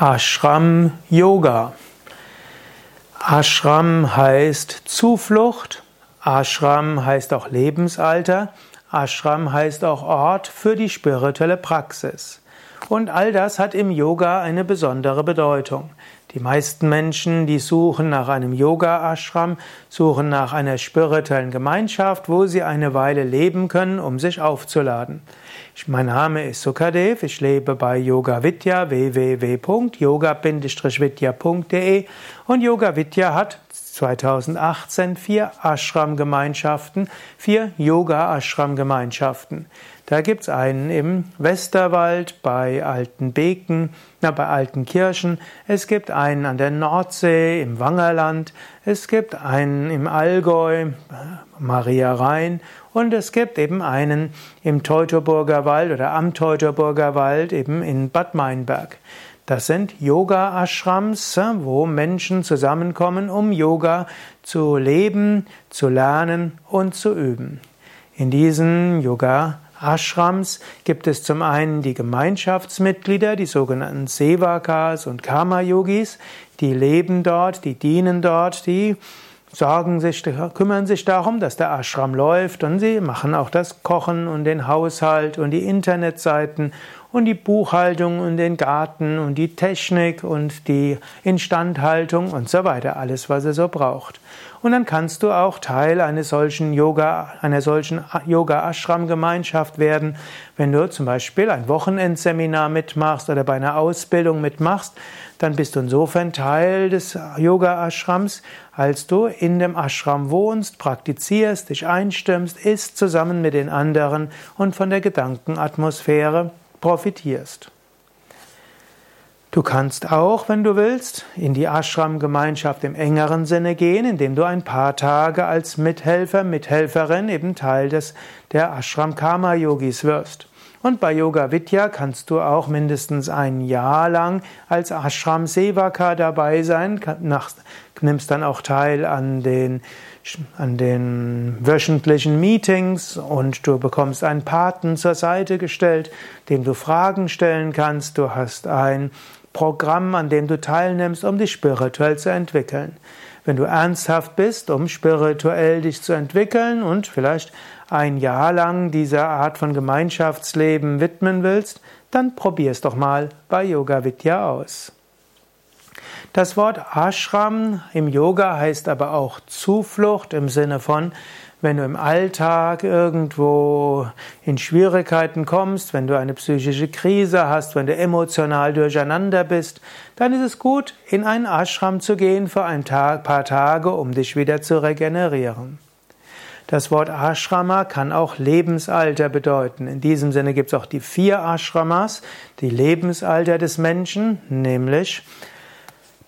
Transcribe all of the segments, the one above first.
Ashram Yoga. Ashram heißt Zuflucht, Ashram heißt auch Lebensalter, Ashram heißt auch Ort für die spirituelle Praxis. Und all das hat im Yoga eine besondere Bedeutung. Die meisten Menschen, die suchen nach einem Yoga-Ashram, suchen nach einer spirituellen Gemeinschaft, wo sie eine Weile leben können, um sich aufzuladen. Mein Name ist Sukadev, ich lebe bei Yoga Vidya www.yoga-vidya.de und Yoga Vidya hat 2018 vier Ashram-Gemeinschaften, vier Yoga-Ashram-Gemeinschaften. Da gibt's einen im Westerwald bei Altenbeken, na, bei Altenkirchen. Es gibt einen an der Nordsee im Wangerland. Es gibt einen im Allgäu, Maria Rhein. Und es gibt eben einen im Teutoburger Wald oder am Teutoburger Wald eben in Bad Meinberg. Das sind Yoga-Ashrams, wo Menschen zusammenkommen, um Yoga zu leben, zu lernen und zu üben. In diesen Yoga Ashrams gibt es zum einen die Gemeinschaftsmitglieder, die sogenannten Sevakas und Karma-Yogis, die leben dort, die dienen dort, die sorgen sich, kümmern sich darum, dass der Ashram läuft und sie machen auch das Kochen und den Haushalt und die Internetseiten und die Buchhaltung und den Garten und die Technik und die Instandhaltung und so weiter, alles was er so braucht. Und dann kannst du auch Teil eines solchen Yoga, einer solchen Yoga-Ashram-Gemeinschaft werden, wenn du zum Beispiel ein Wochenendseminar mitmachst oder bei einer Ausbildung mitmachst, dann bist du insofern Teil des Yoga-Ashrams, als du in dem Ashram wohnst, praktizierst, dich einstimmst, isst zusammen mit den anderen und von der Gedankenatmosphäre profitierst. Du kannst auch, wenn du willst, in die Ashram-Gemeinschaft im engeren Sinne gehen, indem du ein paar Tage als Mithelfer, Mithelferin eben Teil des, der Ashram-Karma-Yogis wirst. Und bei Yoga Vidya kannst du auch mindestens ein Jahr lang als Ashram Sevaka dabei sein, nimmst dann auch teil an den, an den wöchentlichen Meetings und du bekommst einen Paten zur Seite gestellt, dem du Fragen stellen kannst. Du hast ein Programm, an dem du teilnimmst, um dich spirituell zu entwickeln. Wenn du ernsthaft bist, um spirituell dich zu entwickeln und vielleicht ein Jahr lang dieser Art von Gemeinschaftsleben widmen willst, dann probier es doch mal bei Yoga Vidya aus. Das Wort Ashram im Yoga heißt aber auch Zuflucht im Sinne von wenn du im Alltag irgendwo in Schwierigkeiten kommst, wenn du eine psychische Krise hast, wenn du emotional durcheinander bist, dann ist es gut, in einen Ashram zu gehen für ein paar Tage, um dich wieder zu regenerieren. Das Wort Ashrama kann auch Lebensalter bedeuten. In diesem Sinne gibt es auch die vier Ashramas, die Lebensalter des Menschen, nämlich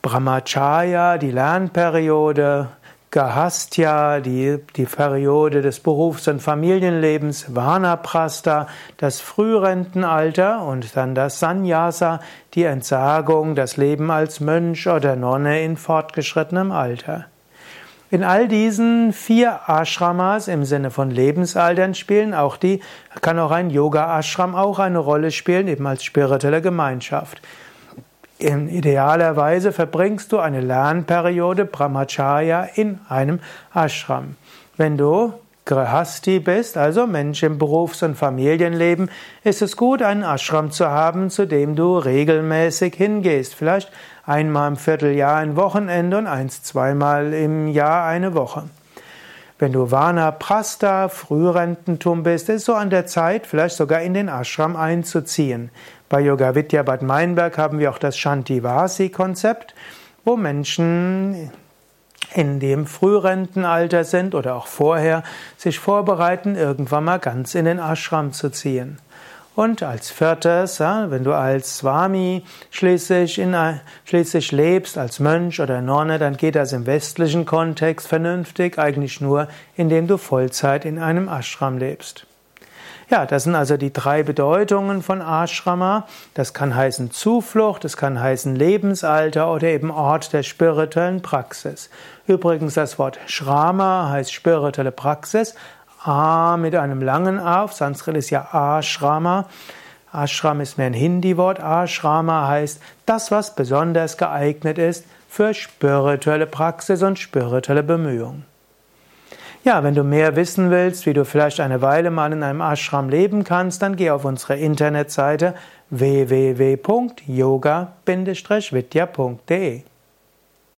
Brahmacharya, die Lernperiode, Gahastya, die, die Periode des Berufs- und Familienlebens, Vanaprastha, das Frührentenalter und dann das Sannyasa, die Entsagung, das Leben als Mönch oder Nonne in fortgeschrittenem Alter. In all diesen vier Ashramas im Sinne von Lebensaltern spielen auch die, kann auch ein Yoga-Ashram auch eine Rolle spielen, eben als spirituelle Gemeinschaft. In idealer Weise verbringst du eine Lernperiode Brahmacharya in einem Ashram. Wenn du Grahasti bist, also Mensch im Berufs- und Familienleben, ist es gut, einen Ashram zu haben, zu dem du regelmäßig hingehst. Vielleicht einmal im Vierteljahr ein Wochenende und eins, zweimal im Jahr eine Woche. Wenn du Vana Prasta, Frührententum bist, ist es so an der Zeit, vielleicht sogar in den Ashram einzuziehen. Bei Yoga Vidya Bad Meinberg haben wir auch das Shantivasi-Konzept, wo Menschen in dem Frührentenalter sind oder auch vorher sich vorbereiten, irgendwann mal ganz in den Ashram zu ziehen. Und als viertes, wenn du als Swami schließlich, in, schließlich lebst, als Mönch oder Nonne, dann geht das im westlichen Kontext vernünftig, eigentlich nur, indem du Vollzeit in einem Ashram lebst. Ja, das sind also die drei Bedeutungen von Ashrama. Das kann heißen Zuflucht, das kann heißen Lebensalter oder eben Ort der spirituellen Praxis. Übrigens, das Wort Shrama heißt spirituelle Praxis. A mit einem langen A, auf Sanskrit ist ja Ashrama. Ashram ist mehr ein Hindi-Wort. Ashrama heißt das, was besonders geeignet ist für spirituelle Praxis und spirituelle Bemühungen. Ja, wenn du mehr wissen willst, wie du vielleicht eine Weile mal in einem Ashram leben kannst, dann geh auf unsere Internetseite www.yoga-vidya.de